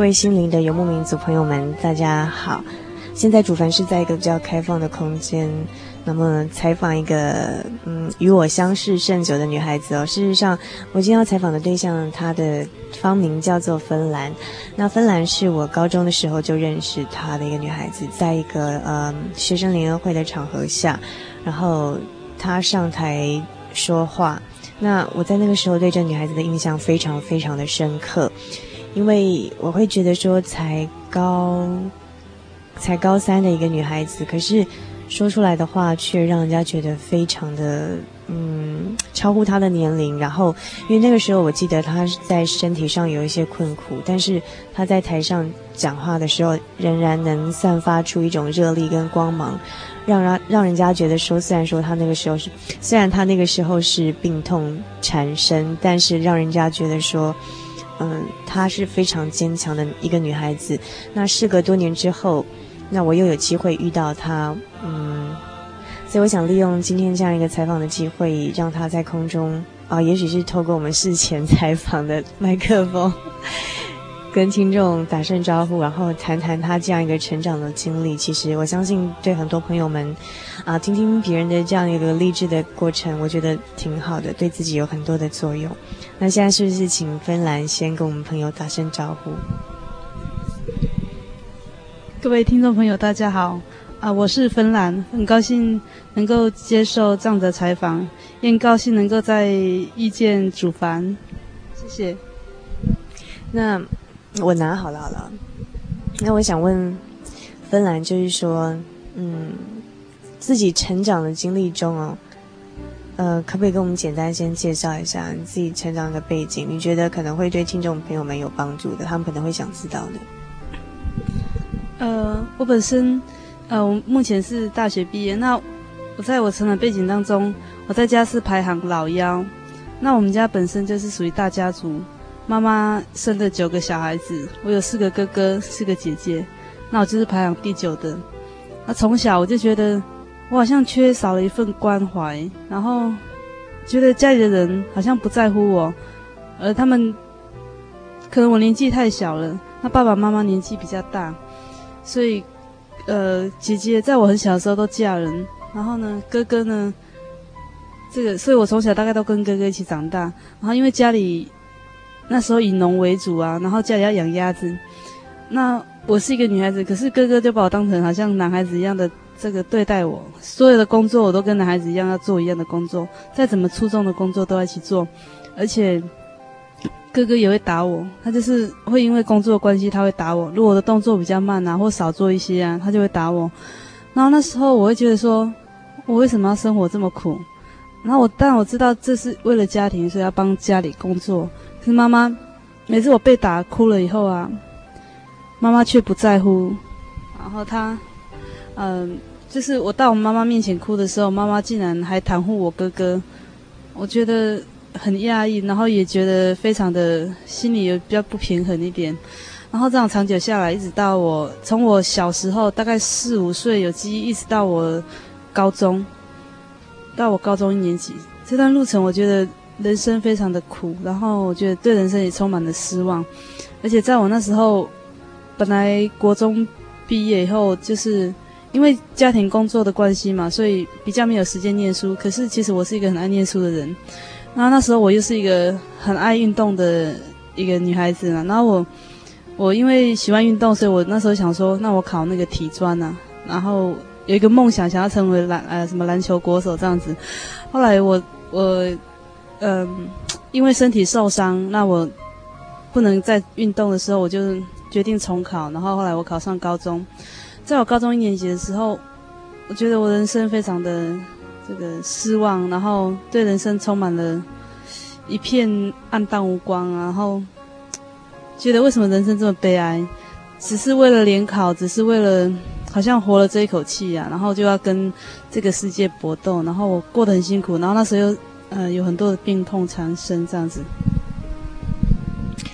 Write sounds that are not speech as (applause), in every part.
各位心灵的游牧民族朋友们，大家好！现在主凡是在一个比较开放的空间，那么采访一个嗯与我相识甚久的女孩子哦。事实上，我今天要采访的对象，她的芳名叫做芬兰。那芬兰是我高中的时候就认识她的一个女孩子，在一个呃学生联合会的场合下，然后她上台说话。那我在那个时候对这女孩子的印象非常非常的深刻。因为我会觉得说，才高，才高三的一个女孩子，可是说出来的话却让人家觉得非常的，嗯，超乎她的年龄。然后，因为那个时候我记得她在身体上有一些困苦，但是她在台上讲话的时候，仍然能散发出一种热力跟光芒，让让让人家觉得说，虽然说她那个时候是，虽然她那个时候是病痛缠身，但是让人家觉得说。嗯，她是非常坚强的一个女孩子。那事隔多年之后，那我又有机会遇到她，嗯，所以我想利用今天这样一个采访的机会，让她在空中啊，也许是透过我们事前采访的麦克风，跟听众打声招呼，然后谈谈他这样一个成长的经历。其实我相信，对很多朋友们啊，听听别人的这样一个励志的过程，我觉得挺好的，对自己有很多的作用。那现在是不是请芬兰先跟我们朋友打声招呼？各位听众朋友，大家好，啊，我是芬兰，很高兴能够接受这样的采访，也很高兴能够在遇见主凡，谢谢。那我拿好了好了，那我想问芬兰，就是说，嗯，自己成长的经历中哦。呃，可不可以跟我们简单先介绍一下你自己成长的背景？你觉得可能会对听众朋友们有帮助的，他们可能会想知道的。呃，我本身，呃，我目前是大学毕业。那我在我成长背景当中，我在家是排行老幺。那我们家本身就是属于大家族，妈妈生了九个小孩子，我有四个哥哥，四个姐姐，那我就是排行第九的。那从小我就觉得。我好像缺少了一份关怀，然后觉得家里的人好像不在乎我，而他们可能我年纪太小了，那爸爸妈妈年纪比较大，所以呃，姐姐在我很小的时候都嫁人，然后呢，哥哥呢，这个，所以我从小大概都跟哥哥一起长大，然后因为家里那时候以农为主啊，然后家里要养鸭子，那我是一个女孩子，可是哥哥就把我当成好像男孩子一样的。这个对待我，所有的工作我都跟男孩子一样要做一样的工作，再怎么粗重的工作都要一起做，而且哥哥也会打我，他就是会因为工作的关系他会打我，如果我的动作比较慢啊，或少做一些啊，他就会打我。然后那时候我会觉得说，我为什么要生活这么苦？然后我但我知道这是为了家庭，所以要帮家里工作。是妈妈每次我被打哭了以后啊，妈妈却不在乎，然后她嗯。就是我到我妈妈面前哭的时候，妈妈竟然还袒护我哥哥。我觉得很压抑，然后也觉得非常的心里有比较不平衡一点。然后这样长久下来，一直到我从我小时候大概四五岁有记忆，一直到我高中，到我高中一年级这段路程，我觉得人生非常的苦，然后我觉得对人生也充满了失望。而且在我那时候，本来国中毕业以后，就是因为家庭工作的关系嘛，所以比较没有时间念书。可是其实我是一个很爱念书的人，然后那时候我又是一个很爱运动的一个女孩子嘛，然后我。我因为喜欢运动，所以我那时候想说，那我考那个体专呐，然后有一个梦想，想要成为篮呃什么篮球国手这样子。后来我我嗯、因为身体受伤，那我不能再运动的时候，我就决定重考。然后后来我考上高中，在我高中一年级的时候，我觉得我人生非常的这个失望，然后对人生充满了一片暗淡无光，然后。觉得为什么人生这么悲哀？只是为了联考，只是为了好像活了这一口气啊，然后就要跟这个世界搏斗，然后我过得很辛苦，然后那时候又呃有很多的病痛缠身这样子。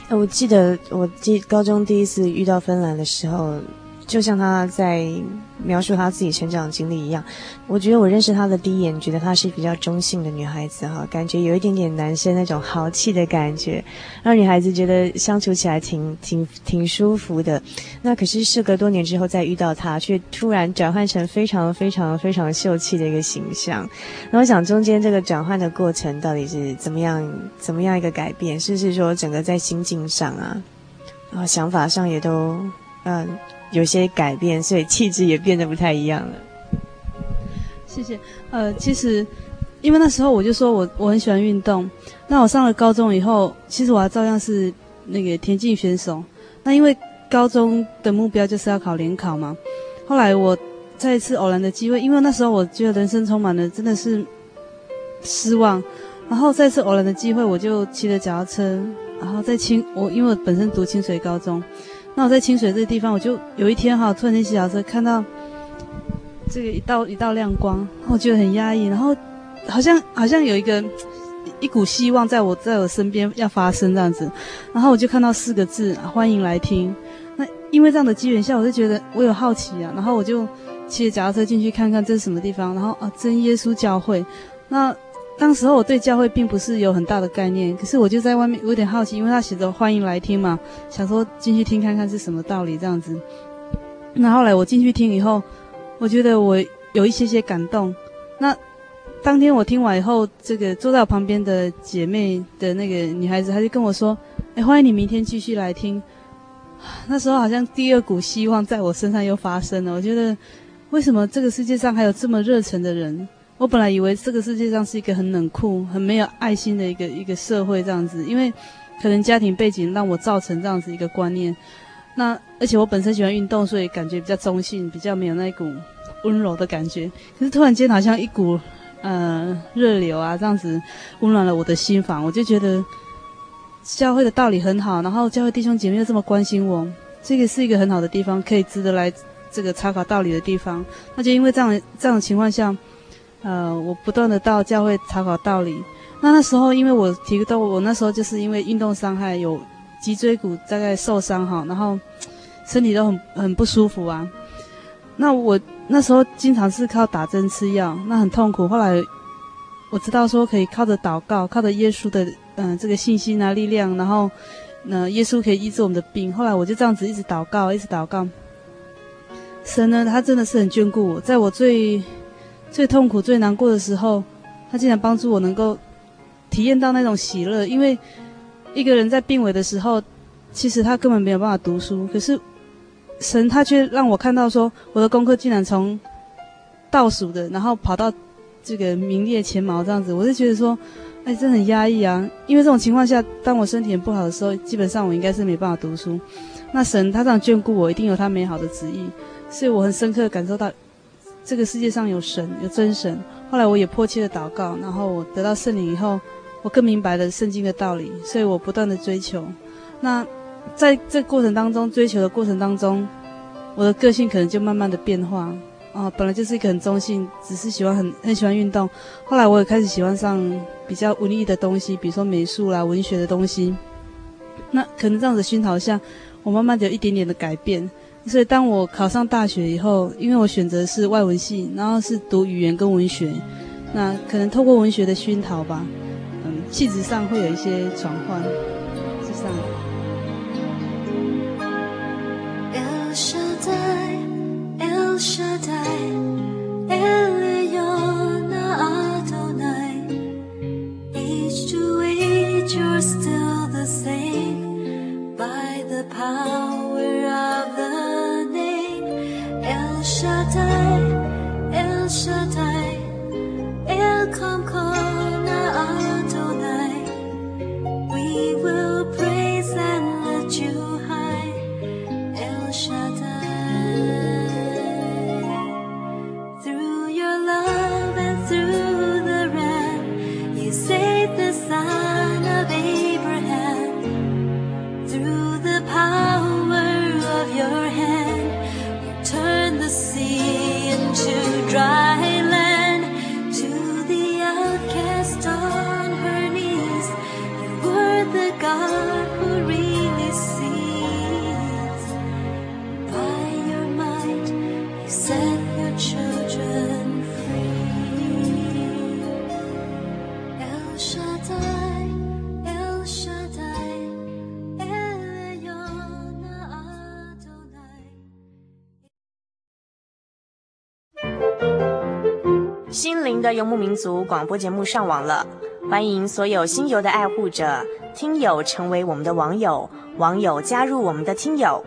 我记得我第高中第一次遇到芬兰的时候。就像他在描述他自己成长经历一样，我觉得我认识他的第一眼，觉得她是比较中性的女孩子哈，感觉有一点点男生那种豪气的感觉，让女孩子觉得相处起来挺挺挺舒服的。那可是事隔多年之后再遇到她，却突然转换成非常非常非常秀气的一个形象。那我想中间这个转换的过程到底是怎么样怎么样一个改变？是不是说整个在心境上啊，然后想法上也都嗯。有些改变，所以气质也变得不太一样了。谢谢。呃，其实因为那时候我就说我我很喜欢运动。那我上了高中以后，其实我还照样是那个田径选手。那因为高中的目标就是要考联考嘛。后来我再一次偶然的机会，因为那时候我觉得人生充满了真的是失望。然后再次偶然的机会，我就骑着脚踏车，然后在清我因为我本身读清水高中。那我在清水这个地方，我就有一天哈，突然间骑脚车看到这个一道一道亮光，我觉得很压抑，然后好像好像有一个一股希望在我在我身边要发生这样子，然后我就看到四个字：欢迎来听。那因为这样的机缘下，我就觉得我有好奇啊，然后我就骑着脚踏车进去看看这是什么地方，然后啊，真耶稣教会。那当时候我对教会并不是有很大的概念，可是我就在外面有点好奇，因为他写着欢迎来听嘛，想说进去听看看是什么道理这样子。那后来我进去听以后，我觉得我有一些些感动。那当天我听完以后，这个坐在我旁边的姐妹的那个女孩子，她就跟我说：“哎，欢迎你明天继续来听。”那时候好像第二股希望在我身上又发生了。我觉得为什么这个世界上还有这么热忱的人？我本来以为这个世界上是一个很冷酷、很没有爱心的一个一个社会这样子，因为可能家庭背景让我造成这样子一个观念。那而且我本身喜欢运动，所以感觉比较中性，比较没有那一股温柔的感觉。可是突然间好像一股呃热流啊，这样子温暖了我的心房。我就觉得教会的道理很好，然后教会弟兄姐妹又这么关心我，这个是一个很好的地方，可以值得来这个查考道理的地方。那就因为这样这样的情况下。呃，我不断的到教会查考道理。那那时候，因为我提到我那时候就是因为运动伤害，有脊椎骨大概受伤哈，然后身体都很很不舒服啊。那我那时候经常是靠打针吃药，那很痛苦。后来我知道说可以靠着祷告，靠着耶稣的嗯、这个信心啊力量，然后呃耶稣可以医治我们的病。后来我就这样子一直祷告，一直祷告。神呢，他真的是很眷顾我，在我最。最痛苦、最难过的时候，他竟然帮助我能够体验到那种喜乐。因为一个人在病危的时候，其实他根本没有办法读书，可是神他却让我看到说，我的功课竟然从倒数的，然后跑到这个名列前茅这样子。我就觉得说，哎，真的很压抑啊。因为这种情况下，当我身体很不好的时候，基本上我应该是没办法读书。那神他这样眷顾我，一定有他美好的旨意，所以我很深刻的感受到。这个世界上有神，有真神。后来我也迫切的祷告，然后我得到圣灵以后，我更明白了圣经的道理，所以我不断的追求。那在这过程当中，追求的过程当中，我的个性可能就慢慢的变化。啊，本来就是一个很中性，只是喜欢很很喜欢运动。后来我也开始喜欢上比较文艺的东西，比如说美术啦、文学的东西。那可能这样子熏陶下，我慢慢的有一点点的改变。所以当我考上大学以后，因为我选择是外文系，然后是读语言跟文学，那可能透过文学的熏陶吧，嗯，气质上会有一些转换，就像 each week you still the same by the power。的游牧民族广播节目上网了，欢迎所有新游的爱护者、听友成为我们的网友，网友加入我们的听友。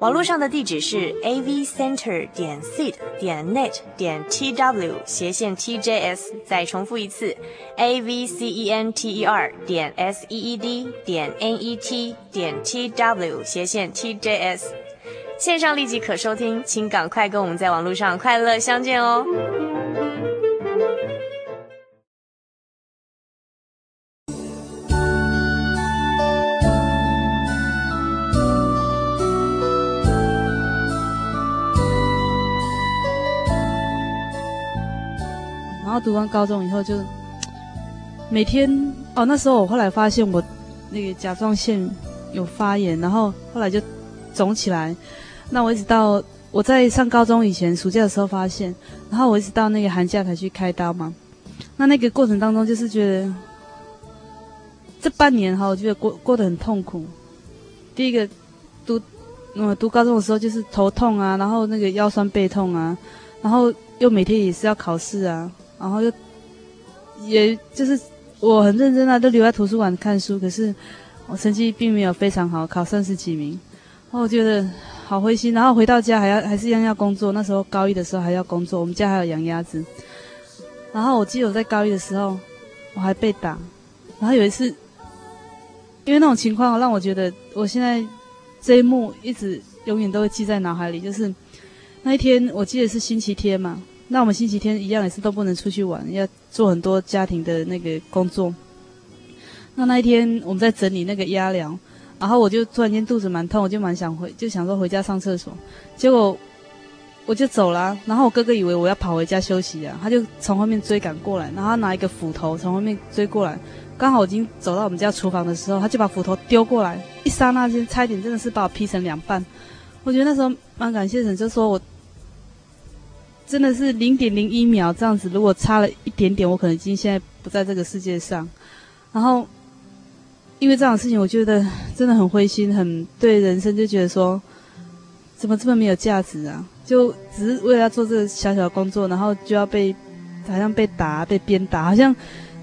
网络上的地址是 a v center 点 seed 点 net 点 t w 斜线 t j s，再重复一次 a v c e n t e r 点 s e e d 点 n e t 点 t w 斜线 t j s。线上立即可收听，请赶快跟我们在网络上快乐相见哦。读完高中以后，就每天哦，那时候我后来发现我那个甲状腺有发炎，然后后来就肿起来。那我一直到我在上高中以前暑假的时候发现，然后我一直到那个寒假才去开刀嘛。那那个过程当中，就是觉得这半年哈，我觉得过过得很痛苦。第一个读嗯读高中的时候，就是头痛啊，然后那个腰酸背痛啊，然后又每天也是要考试啊。然后就，也就是我很认真啊，都留在图书馆看书。可是我成绩并没有非常好，考三十几名。然后我觉得好灰心。然后回到家还要还是一样要工作。那时候高一的时候还要工作，我们家还有养鸭子。然后我记得我在高一的时候我还被打。然后有一次，因为那种情况让我觉得我现在这一幕一直永远都会记在脑海里。就是那一天，我记得是星期天嘛。那我们星期天一样也是都不能出去玩，要做很多家庭的那个工作。那那一天我们在整理那个鸭寮，然后我就突然间肚子蛮痛，我就蛮想回，就想说回家上厕所。结果我就走了，然后我哥哥以为我要跑回家休息啊，他就从后面追赶过来，然后他拿一个斧头从后面追过来，刚好我已经走到我们家厨房的时候，他就把斧头丢过来，一刹那间差一点真的是把我劈成两半。我觉得那时候蛮感谢神，就说我。真的是零点零一秒这样子，如果差了一点点，我可能已经现在不在这个世界上。然后，因为这样的事情，我觉得真的很灰心，很对人生就觉得说，怎么这么没有价值啊？就只是为了要做这个小小的工作，然后就要被好像被打、被鞭打，好像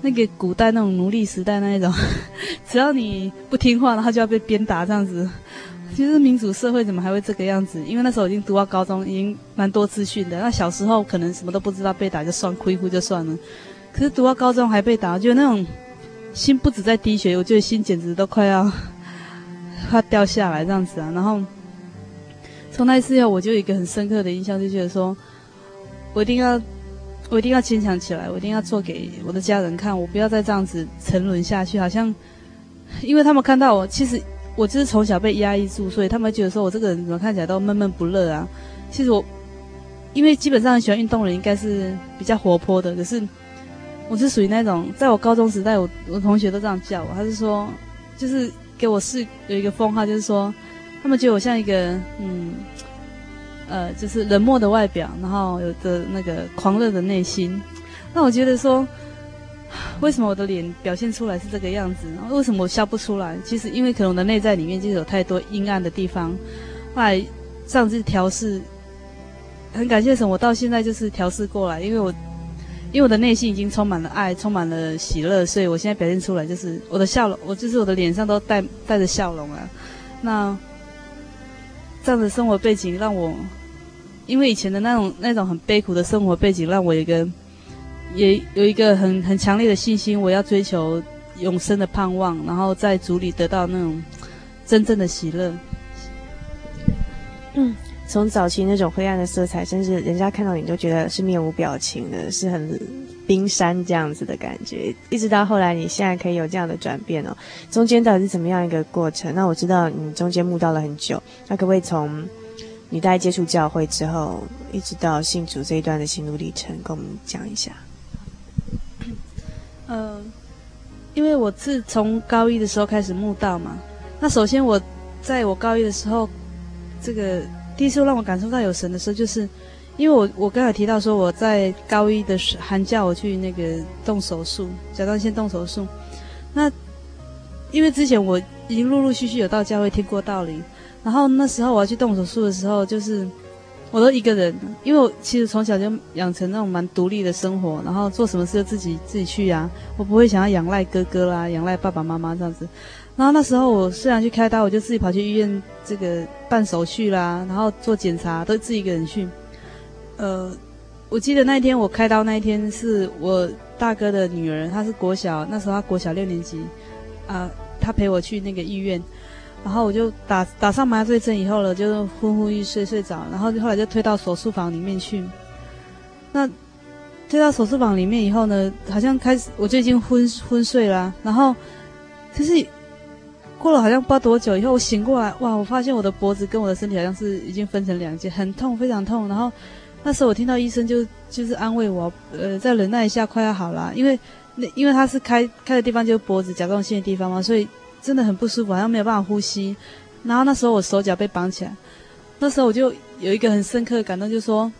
那个古代那种奴隶时代那一种，(laughs) 只要你不听话，然后就要被鞭打这样子。其实民主社会怎么还会这个样子？因为那时候已经读到高中，已经蛮多资讯的。那小时候可能什么都不知道，被打就算，哭一哭就算了。可是读到高中还被打，我觉得那种心不止在滴血，我觉得心简直都快要 (laughs) 快掉下来这样子啊。然后从那一次以后，我就有一个很深刻的印象，就觉得说我一定要，我一定要坚强起来，我一定要做给我的家人看，我不要再这样子沉沦下去。好像 (laughs) 因为他们看到我，其实。我就是从小被压抑住，所以他们觉得说我这个人怎么看起来都闷闷不乐啊。其实我因为基本上喜欢运动的人应该是比较活泼的，可是我是属于那种，在我高中时代，我我同学都这样叫我，他是说，就是给我是有一个封号，就是说，他们觉得我像一个嗯，呃，就是冷漠的外表，然后有着那个狂热的内心。那我觉得说，为什么我的脸表现出来是这个样子？为什么我笑不出来？其实因为可能我的内在里面就是有太多阴暗的地方，后来上次调试。很感谢神，我到现在就是调试过来，因为我，因为我的内心已经充满了爱，充满了喜乐，所以我现在表现出来就是我的笑容，我就是我的脸上都带带着笑容啊。那这样的生活背景让我，因为以前的那种那种很悲苦的生活背景，让我有一个也有一个很很强烈的信心，我要追求永生的盼望，然后在主里得到那种真正的喜乐。嗯。从早期那种灰暗的色彩，甚至人家看到你都觉得是面无表情的，是很冰山这样子的感觉，一直到后来你现在可以有这样的转变哦。中间到底是怎么样一个过程？那我知道你中间慕道了很久，那可不可以从你大概接触教会之后，一直到信主这一段的心路历程，跟我们讲一下？嗯，因为我是从高一的时候开始慕道嘛，那首先我在我高一的时候，这个。第一次让我感受到有神的时候，就是因为我我刚才提到说我在高一的时寒假我去那个动手术，甲状腺动手术。那因为之前我已经陆陆续续有到教会听过道理，然后那时候我要去动手术的时候，就是我都一个人，因为我其实从小就养成那种蛮独立的生活，然后做什么事就自己自己去啊，我不会想要仰赖哥哥啦，仰赖爸爸妈妈这样子。然后那时候我虽然去开刀，我就自己跑去医院这个办手续啦，然后做检查都自己一个人去。呃，我记得那一天我开刀那一天是我大哥的女儿，她是国小，那时候她国小六年级，啊、她陪我去那个医院，然后我就打打上麻醉针以后了，就昏昏欲睡睡着，然后后来就推到手术房里面去。那推到手术房里面以后呢，好像开始我就已经昏昏睡了，然后就是。过了好像不知道多久以后，我醒过来，哇！我发现我的脖子跟我的身体好像是已经分成两截，很痛，非常痛。然后那时候我听到医生就就是安慰我，呃，再忍耐一下，快要好了。因为那因为他是开开的地方就是脖子甲状腺的地方嘛，所以真的很不舒服，好像没有办法呼吸。然后那时候我手脚被绑起来，那时候我就有一个很深刻的感动，就是说，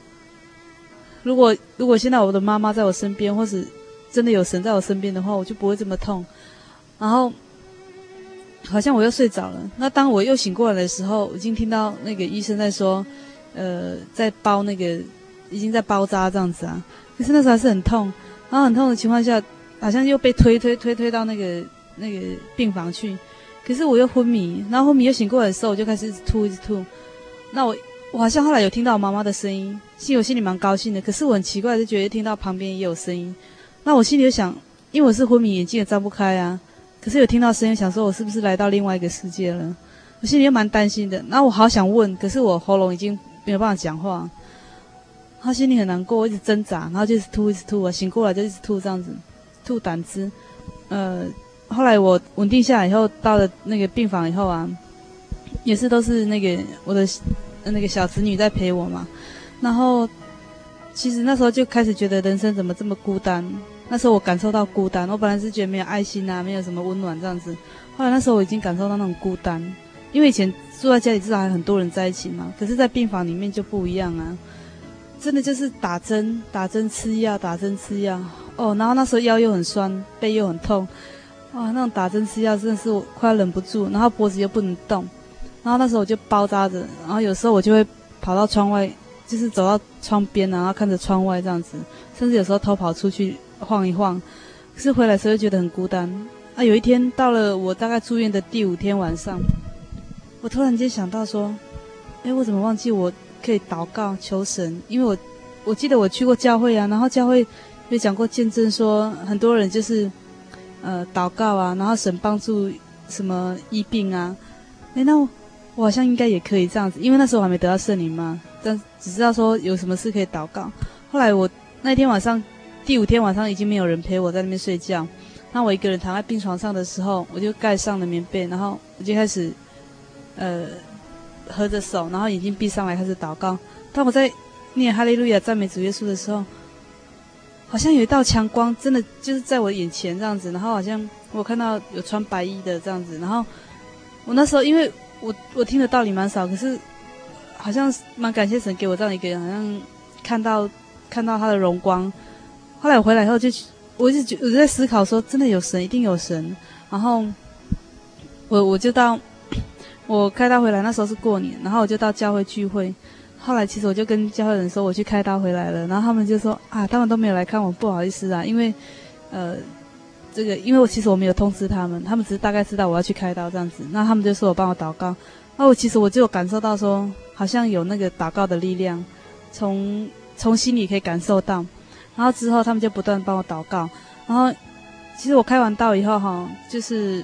如果如果现在我的妈妈在我身边，或是真的有神在我身边的话，我就不会这么痛。然后。好像我又睡着了。那当我又醒过来的时候，已经听到那个医生在说，呃，在包那个，已经在包扎这样子啊。可是那时候还是很痛，然后很痛的情况下，好像又被推推推推到那个那个病房去。可是我又昏迷，然后昏迷又醒过来的时候，我就开始一直吐一直吐。那我我好像后来有听到我妈妈的声音，其实我心里蛮高兴的。可是我很奇怪，就觉得听到旁边也有声音。那我心里就想，因为我是昏迷，眼睛也张不开啊。可是有听到声音，想说我是不是来到另外一个世界了？我心里又蛮担心的。那我好想问，可是我喉咙已经没有办法讲话。他心里很难过，我一直挣扎，然后就一直吐，一直吐啊。醒过来就一直吐这样子，吐胆汁。呃，后来我稳定下来以后，到了那个病房以后啊，也是都是那个我的那个小侄女在陪我嘛。然后其实那时候就开始觉得人生怎么这么孤单。那时候我感受到孤单，我本来是觉得没有爱心啊，没有什么温暖这样子。后来那时候我已经感受到那种孤单，因为以前住在家里至少还很多人在一起嘛，可是在病房里面就不一样啊，真的就是打针、打针吃药、打针吃药哦。然后那时候腰又很酸，背又很痛，哇，那种打针吃药真的是我快要忍不住，然后脖子又不能动，然后那时候我就包扎着，然后有时候我就会跑到窗外，就是走到窗边，然后看着窗外这样子，甚至有时候偷跑出去。晃一晃，可是回来时候又觉得很孤单。啊，有一天到了我大概住院的第五天晚上，我突然间想到说，哎，我怎么忘记我可以祷告求神？因为我我记得我去过教会啊，然后教会有讲过见证说，很多人就是呃祷告啊，然后神帮助什么医病啊。哎，那我，我好像应该也可以这样子，因为那时候我还没得到圣灵嘛，但只知道说有什么事可以祷告。后来我那天晚上。第五天晚上已经没有人陪我在那边睡觉，那我一个人躺在病床上的时候，我就盖上了棉被，然后我就开始，呃，合着手，然后眼睛闭上来开始祷告。当我在念哈利路亚赞美主耶稣的时候，好像有一道强光，真的就是在我眼前这样子，然后好像我看到有穿白衣的这样子，然后我那时候因为我我听的道理蛮少，可是好像蛮感谢神给我这样一个人，好像看到看到他的荣光。后来我回来以后就，我一直觉我就在思考说，真的有神，一定有神。然后我我就到我开刀回来，那时候是过年，然后我就到教会聚会。后来其实我就跟教会人说我去开刀回来了，然后他们就说啊，他们都没有来看我，不好意思啊，因为呃这个因为我其实我没有通知他们，他们只是大概知道我要去开刀这样子。那他们就说我帮我祷告，那我其实我就感受到说，好像有那个祷告的力量，从从心里可以感受到。然后之后他们就不断帮我祷告，然后其实我开完刀以后哈，就是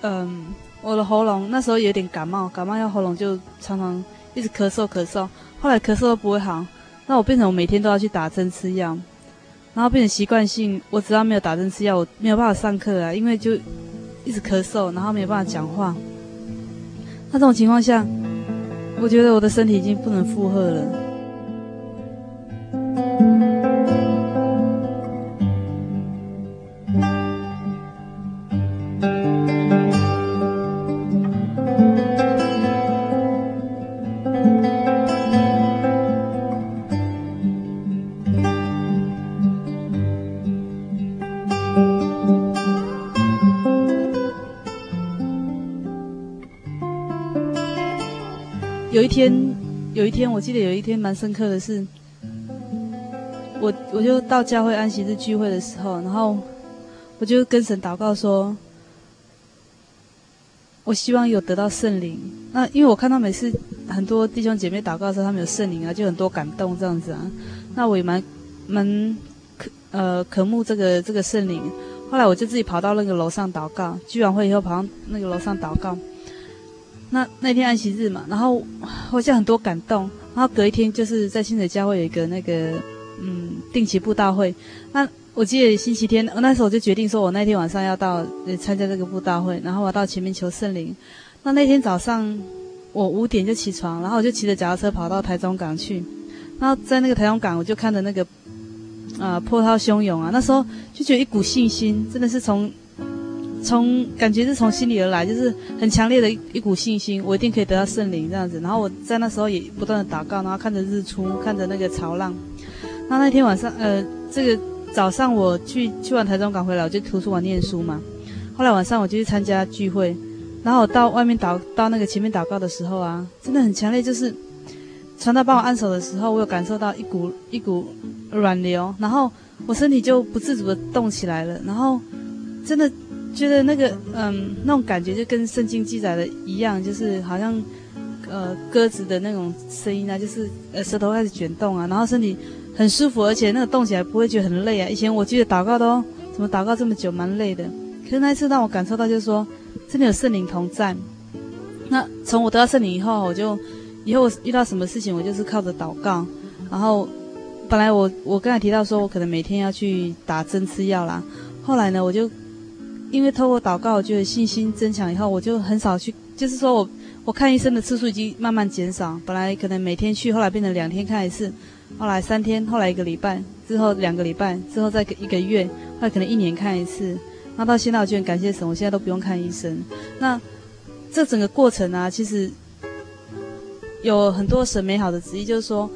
嗯，我的喉咙那时候有点感冒，感冒要喉咙就常常一直咳嗽咳嗽，后来咳嗽都不会好，那我变成我每天都要去打针吃药，然后变成习惯性，我只要没有打针吃药，我没有办法上课啊，因为就一直咳嗽，然后没有办法讲话。那这种情况下，我觉得我的身体已经不能负荷了。有一天，我记得有一天蛮深刻的是，我我就到教会安息日聚会的时候，然后我就跟神祷告说，我希望有得到圣灵。那因为我看到每次很多弟兄姐妹祷告的时候，他们有圣灵啊，就很多感动这样子啊。那我也蛮蛮渴呃渴慕这个这个圣灵。后来我就自己跑到那个楼上祷告，聚完会以后跑到那个楼上祷告。那那天安息日嘛，然后好像很多感动，然后隔一天就是在清水教会有一个那个嗯定期布道会。那我记得星期天，那时候我就决定说，我那天晚上要到参加这个布道会，然后我到前面求圣灵。那那天早上我五点就起床，然后我就骑着脚踏车跑到台中港去。然后在那个台中港，我就看着那个啊、呃、波涛汹涌啊，那时候就觉得一股信心，真的是从。从感觉是从心里而来，就是很强烈的一一股信心，我一定可以得到圣灵这样子。然后我在那时候也不断的祷告，然后看着日出，看着那个潮浪。那那天晚上，呃，这个早上我去去完台中港回来，我就图书馆念书嘛。后来晚上我就去参加聚会，然后我到外面祷到那个前面祷告的时候啊，真的很强烈，就是传道帮我按手的时候，我有感受到一股一股软流，然后我身体就不自主的动起来了，然后真的。觉得那个嗯，那种感觉就跟圣经记载的一样，就是好像呃鸽子的那种声音啊，就是呃舌头开始卷动啊，然后身体很舒服，而且那个动起来不会觉得很累啊。以前我记得祷告都怎么祷告这么久，蛮累的。可是那一次让我感受到，就是说真的有圣灵同在。那从我得到圣灵以后，我就以后我遇到什么事情，我就是靠着祷告。然后本来我我刚才提到说我可能每天要去打针吃药啦，后来呢我就。因为透过祷告，我觉得信心增强以后，我就很少去，就是说我我看医生的次数已经慢慢减少。本来可能每天去，后来变成两天看一次，后来三天，后来一个礼拜，之后两个礼拜，之后再一个月，后来可能一年看一次。那到现在，我就很感谢神，我现在都不用看医生。那这整个过程啊，其实有很多神美好的旨意，就是说，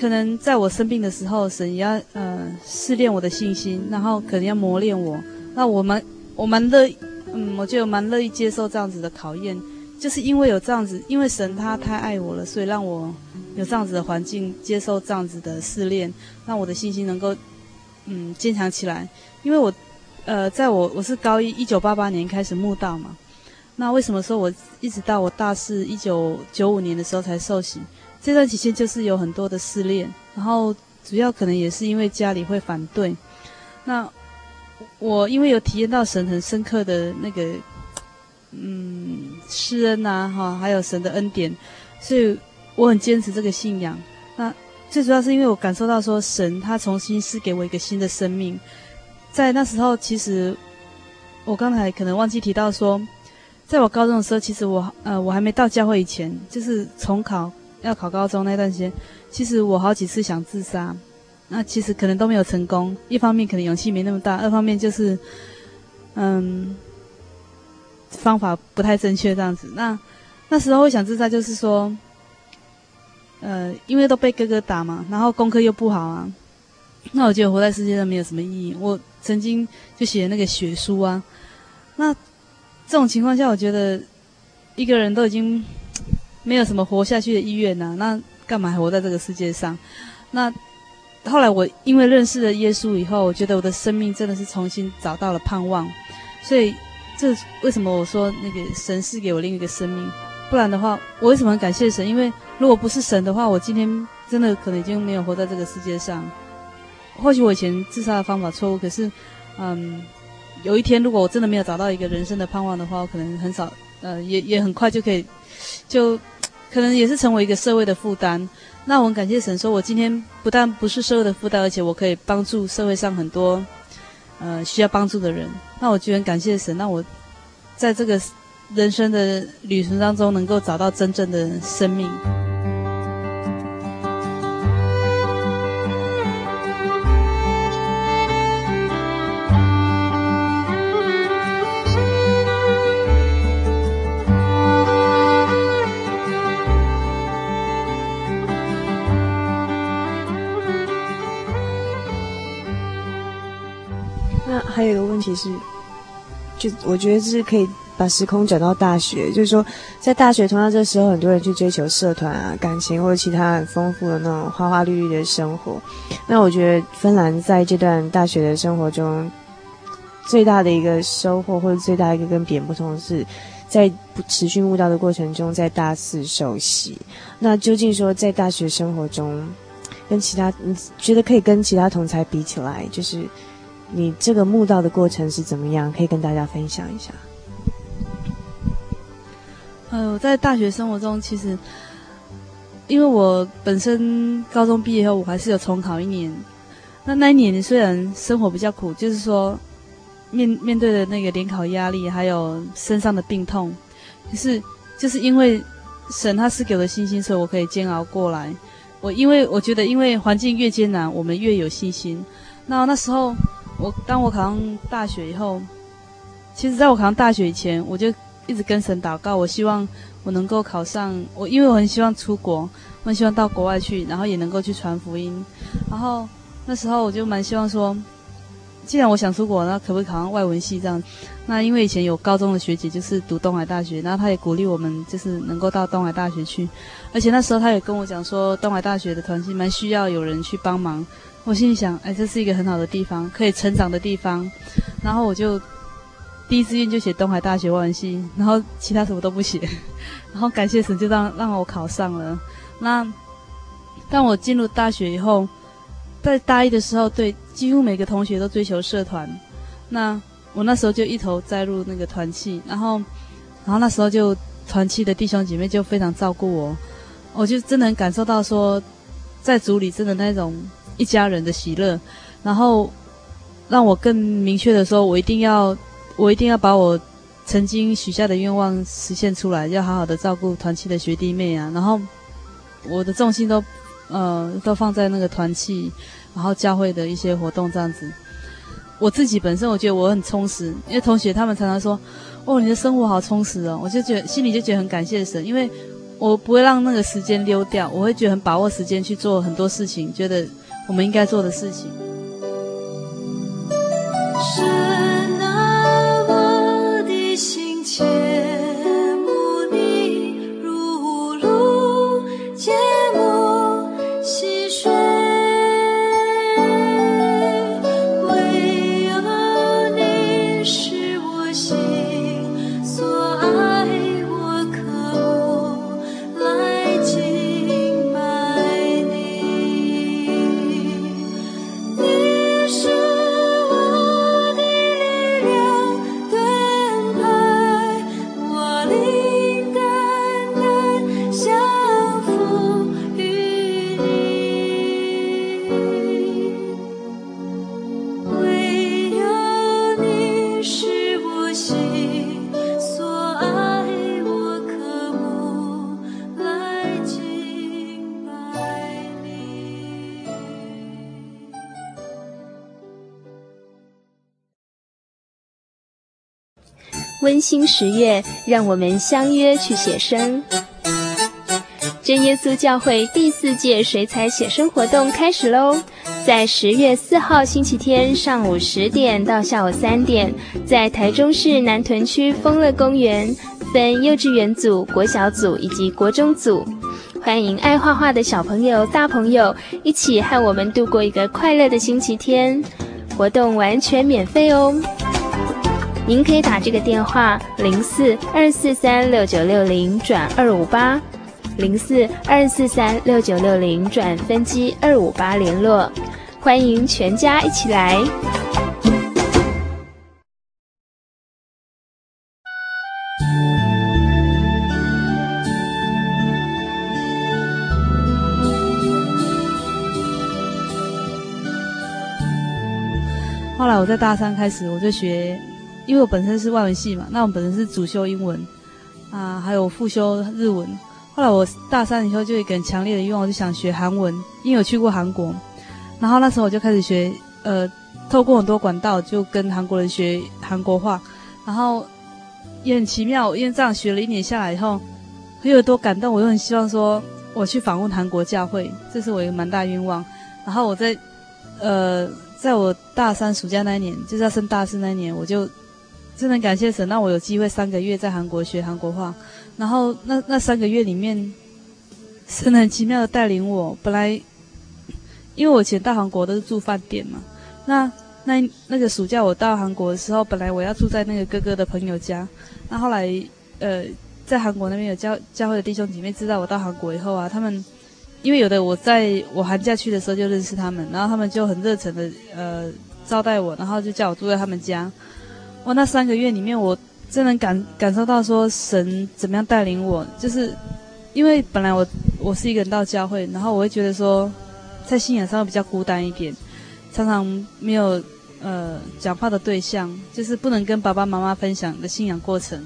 可能在我生病的时候，神也要呃试炼我的信心，然后可能要磨练我。那我们。我蛮乐，嗯，我觉得蛮乐意接受这样子的考验，就是因为有这样子，因为神他太爱我了，所以让我有这样子的环境，接受这样子的试炼，让我的信心能够，嗯，坚强起来。因为我，呃，在我我是高一，一九八八年开始慕道嘛，那为什么说我一直到我大四一九九五年的时候才受洗？这段期间就是有很多的试炼，然后主要可能也是因为家里会反对，那。我因为有体验到神很深刻的那个，嗯，施恩呐，哈，还有神的恩典，所以我很坚持这个信仰。那最主要是因为我感受到说，神他重新赐给我一个新的生命。在那时候，其实我刚才可能忘记提到说，在我高中的时候，其实我呃我还没到教会以前，就是重考，要考高中那段时间，其实我好几次想自杀，那其实可能都没有成功。一方面可能勇气没那么大，二方面就是，嗯，方法不太正确这样子。那那时候会想自杀，就是说，呃，因为都被哥哥打嘛，然后功课又不好啊，那我觉得活在世界上没有什么意义。我曾经就写那个血书啊，那这种情况下，我觉得一个人都已经没有什么活下去的意愿呐、那干嘛还活在这个世界上？那后来我因为认识了耶稣以后，我觉得我的生命真的是重新找到了盼望，所以这为什么我说那个神赐给我另一个生命？不然的话，我为什么很感谢神？因为如果不是神的话，我今天真的可能已经没有活在这个世界上。或许我以前自杀的方法错误，可是，嗯，有一天如果我真的没有找到一个人生的盼望的话，我可能很少，呃，也也很快就可以，就可能也是成为一个社会的负担。那我很感谢神，说我今天不但不是社会的负担，而且我可以帮助社会上很多，呃，需要帮助的人。那我居然感谢神。让我在这个。人生的旅程当中，能够找到真正的生命。其实，就我觉得这是可以。把时空转到大学，就是说，在大学同样这时候，很多人去追求社团啊、感情或者其他很丰富的那种花花绿绿的生活。那我觉得芬兰在这段大学的生活中，最大的一个收获或者最大一个跟别人不同的是，在持续悟道的过程中，在大四受洗。那究竟说在大学生活中，跟其他你觉得可以跟其他同才比起来，就是你这个慕道的过程是怎么样？可以跟大家分享一下。呃，我在大学生活中，其实因为我本身高中毕业后，我还是有重考一年。那那一年虽然生活比较苦，就是说面面对的那个联考压力，还有身上的病痛，可是就是因为神他是给我的信心，所以我可以煎熬过来。我因为我觉得，因为环境越艰难，我们越有信心。那那时候我当我考上大学以后，其实在我考上大学以前，我就。一直跟神祷告，我希望我能够考上我，因为我很希望出国，我很希望到国外去，然后也能够去传福音。然后那时候我就蛮希望说，既然我想出国，那可不可以考上外文系这样？那因为以前有高中的学姐就是读东海大学，然后她也鼓励我们就是能够到东海大学去，而且那时候她也跟我讲说，东海大学的团契蛮需要有人去帮忙。我心里想，哎，这是一个很好的地方，可以成长的地方。然后我就。第一志愿就写东海大学外文系，然后其他什么都不写，然后感谢神就让让我考上了。那当我进入大学以后，在大一的时候，对几乎每个同学都追求社团，那我那时候就一头栽入那个团契，然后然后那时候就团契的弟兄姐妹就非常照顾我，我就真的感受到说，在主里真的那种一家人的喜乐，然后让我更明确的说，我一定要。我一定要把我曾经许下的愿望实现出来，要好好的照顾团契的学弟妹啊。然后我的重心都呃都放在那个团契，然后教会的一些活动这样子。我自己本身我觉得我很充实，因为同学他们常常说：“哦，你的生活好充实哦。”我就觉得心里就觉得很感谢神，因为我不会让那个时间溜掉，我会觉得很把握时间去做很多事情，觉得我们应该做的事情。是。温馨十月，让我们相约去写生。真耶稣教会第四届水彩写生活动开始喽！在十月四号星期天上午十点到下午三点，在台中市南屯区丰乐公园，分幼稚园组、国小组以及国中组，欢迎爱画画的小朋友、大朋友一起和我们度过一个快乐的星期天。活动完全免费哦！您可以打这个电话零四二四三六九六零转二五八，零四二四三六九六零转分机二五八联络，欢迎全家一起来。后来我在大三开始，我就学。因为我本身是外文系嘛，那我本身是主修英文，啊，还有副修日文。后来我大三以后就有一个很强烈的愿望，我就想学韩文，因为我去过韩国。然后那时候我就开始学，呃，透过很多管道就跟韩国人学韩国话。然后也很奇妙，因为这样学了一年下来以后，很有多感动。我又很希望说我去访问韩国教会，这是我一个蛮大愿望。然后我在，呃，在我大三暑假那一年，就是要升大四那一年，我就。真的感谢神，让我有机会三个月在韩国学韩国话。然后那那三个月里面，神很奇妙的带领我。本来，因为我以前到韩国都是住饭店嘛，那那那个暑假我到韩国的时候，本来我要住在那个哥哥的朋友家。那后来，呃，在韩国那边有教教会的弟兄姐妹知道我到韩国以后啊，他们因为有的我在我寒假去的时候就认识他们，然后他们就很热诚的呃招待我，然后就叫我住在他们家。我那三个月里面，我真能感感受到说神怎么样带领我，就是因为本来我我是一个人到教会，然后我会觉得说在信仰上会比较孤单一点，常常没有呃讲话的对象，就是不能跟爸爸妈妈分享的信仰过程，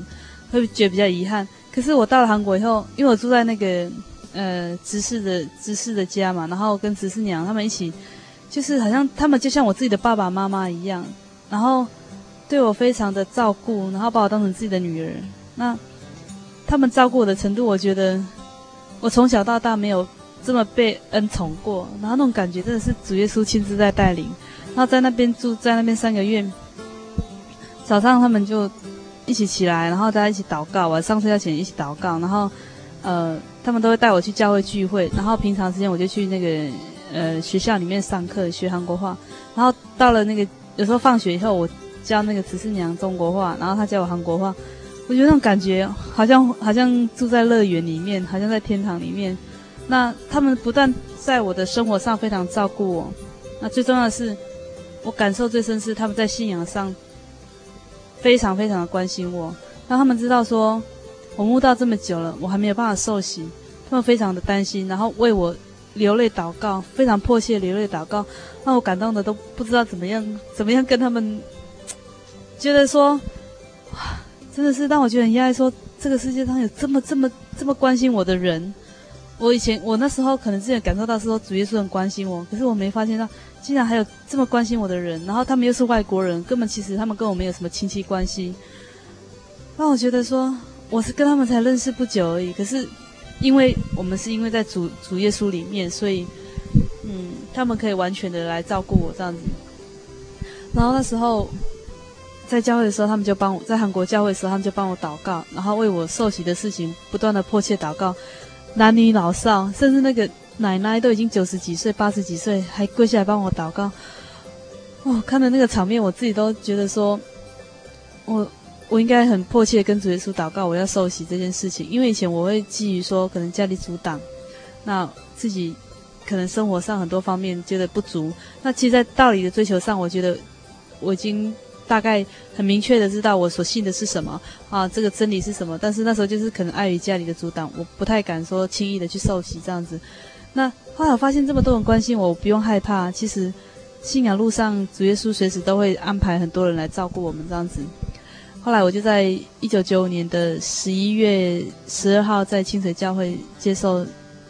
会觉得比较遗憾。可是我到了韩国以后，因为我住在那个呃执事的执事的家嘛，然后跟执事娘他们一起，就是好像他们就像我自己的爸爸妈妈一样，然后。对我非常的照顾，然后把我当成自己的女儿。那他们照顾我的程度，我觉得我从小到大没有这么被恩宠过。然后那种感觉真的是主耶稣亲自在带领。然后在那边住，在那边三个月，早上他们就一起起来，然后大家一起祷告。晚上睡觉前一起祷告。然后呃，他们都会带我去教会聚会。然后平常时间我就去那个呃学校里面上课学韩国话。然后到了那个有时候放学以后我。教那个执事娘中国话，然后他教我韩国话，我觉得那种感觉好像好像住在乐园里面，好像在天堂里面。那他们不但在我的生活上非常照顾我，那最重要的是，我感受最深是他们在信仰上非常非常的关心我。让他们知道说，我悟道这么久了，我还没有办法受洗，他们非常的担心，然后为我流泪祷告，非常迫切流泪祷告，让我感动的都不知道怎么样怎么样跟他们。觉得说，哇，真的是让我觉得很意外，说这个世界上有这么这么这么关心我的人。我以前我那时候可能之前感受到是说主耶稣很关心我，可是我没发现到，竟然还有这么关心我的人。然后他们又是外国人，根本其实他们跟我没有什么亲戚关系。让我觉得说，我是跟他们才认识不久而已。可是，因为我们是因为在主主耶稣里面，所以，嗯，他们可以完全的来照顾我这样子。然后那时候。在教会的时候，他们就帮我；在韩国教会的时候，他们就帮我祷告，然后为我受洗的事情不断的迫切祷告。男女老少，甚至那个奶奶都已经九十几岁、八十几岁，还跪下来帮我祷告。哦，看到那个场面，我自己都觉得说，我我应该很迫切跟主耶稣祷告，我要受洗这件事情。因为以前我会基于说，可能家里阻挡，那自己可能生活上很多方面觉得不足。那其实，在道理的追求上，我觉得我已经。大概很明确的知道我所信的是什么啊，这个真理是什么。但是那时候就是可能碍于家里的阻挡，我不太敢说轻易的去受洗这样子。那后来我发现这么多人关心我，我不用害怕。其实信仰路上，主耶稣随时都会安排很多人来照顾我们这样子。后来我就在一九九五年的十一月十二号在清水教会接受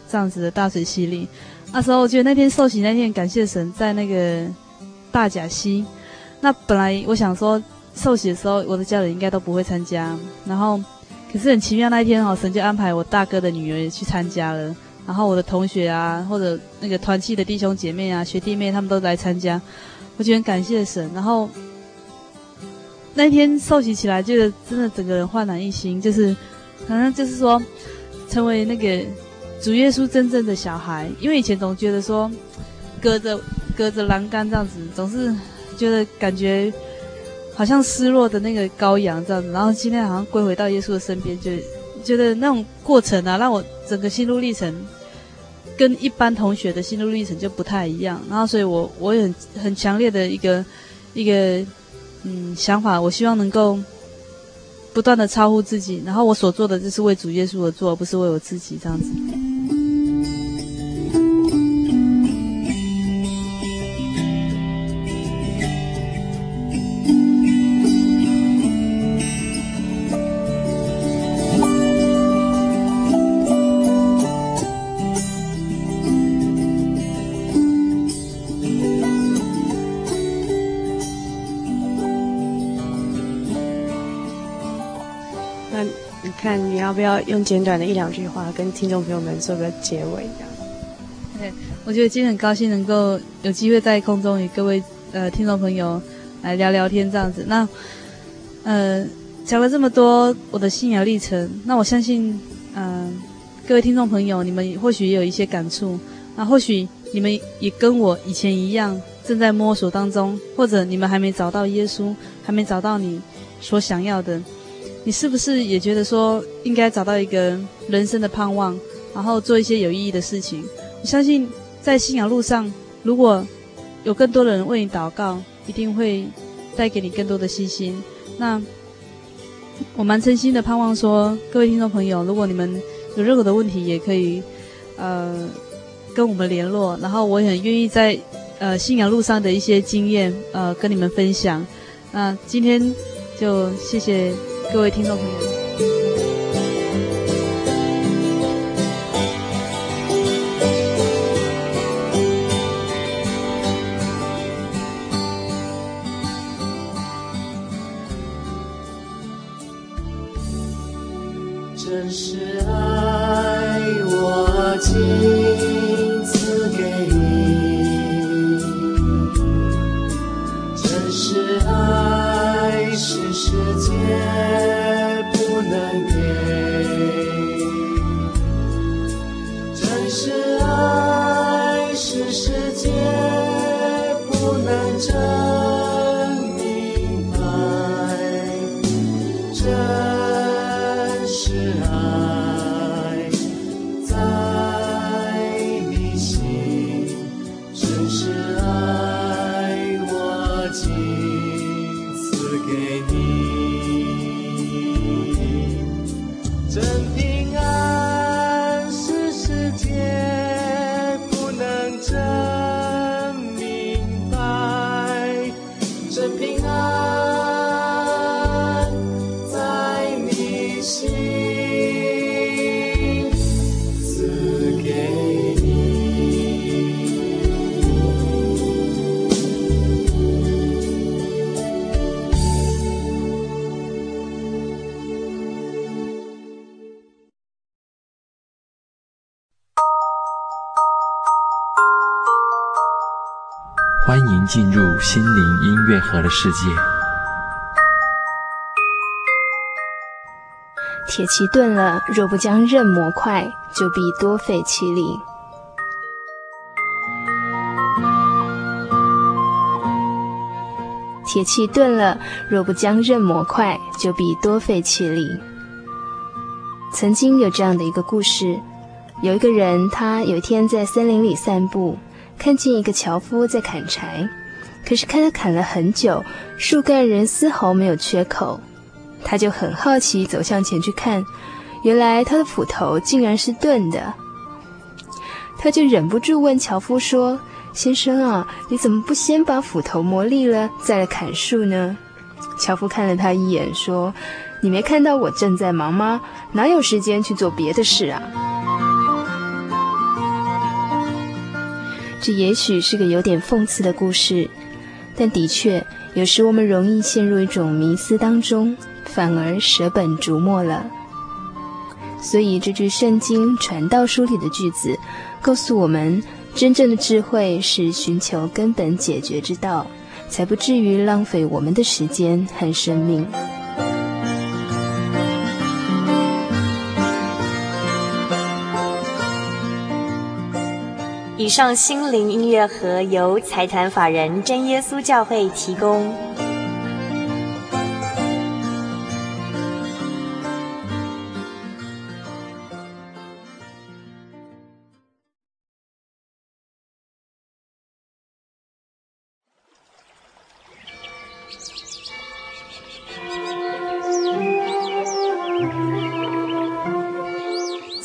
这样子的大水洗礼。那时候我觉得那天受洗那天感谢神，在那个大甲溪。那本来我想说，受洗的时候，我的家人应该都不会参加。然后，可是很奇妙，那一天哦，神就安排我大哥的女儿去参加了。然后我的同学啊，或者那个团契的弟兄姐妹啊、学弟妹，他们都来参加。我觉得很感谢神。然后那一天受洗起来，就是真的整个人焕然一新，就是好像就是说，成为那个主耶稣真正的小孩。因为以前总觉得说，隔着隔着栏杆这样子，总是觉得感觉。好像失落的那个羔羊这样子，然后今天好像归回到耶稣的身边，就觉得那种过程啊，让我整个心路历程跟一般同学的心路历程就不太一样。然后，所以我我也很很强烈的一个一个嗯想法，我希望能够不断的超乎自己，然后我所做的就是为主耶稣而做，不是为我自己这样子。你看，你要不要用简短的一两句话跟听众朋友们做个结尾？这样。对，我觉得今天很高兴能够有机会在空中与各位呃听众朋友来聊聊天，这样子。那呃讲了这么多我的信仰历程，那我相信嗯、呃、各位听众朋友，你们或许也有一些感触。那或许你们也跟我以前一样，正在摸索当中，或者你们还没找到耶稣，还没找到你所想要的。你是不是也觉得说应该找到一个人生的盼望，然后做一些有意义的事情？我相信在信仰路上，如果有更多的人为你祷告，一定会带给你更多的信心。那我蛮诚心的盼望说，各位听众朋友，如果你们有任何的问题，也可以呃跟我们联络，然后我也很愿意在呃信仰路上的一些经验呃跟你们分享。那今天就谢谢。各位听众朋友，真是爱我亲欢迎进入心灵音乐盒的世界。铁器钝了，若不将刃磨快，就必多费气力。铁器钝了，若不将刃磨快，就必多费气力。曾经有这样的一个故事，有一个人，他有一天在森林里散步，看见一个樵夫在砍柴。可是看他砍了很久，树干仍丝毫没有缺口，他就很好奇，走向前去看，原来他的斧头竟然是钝的。他就忍不住问樵夫说：“先生啊，你怎么不先把斧头磨利了，再来砍树呢？”樵夫看了他一眼，说：“你没看到我正在忙吗？哪有时间去做别的事啊？”这也许是个有点讽刺的故事。但的确，有时我们容易陷入一种迷思当中，反而舍本逐末了。所以这句圣经传道书里的句子，告诉我们，真正的智慧是寻求根本解决之道，才不至于浪费我们的时间和生命。以上心灵音乐盒由财团法人真耶稣教会提供。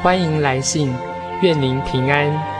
欢迎来信，愿您平安。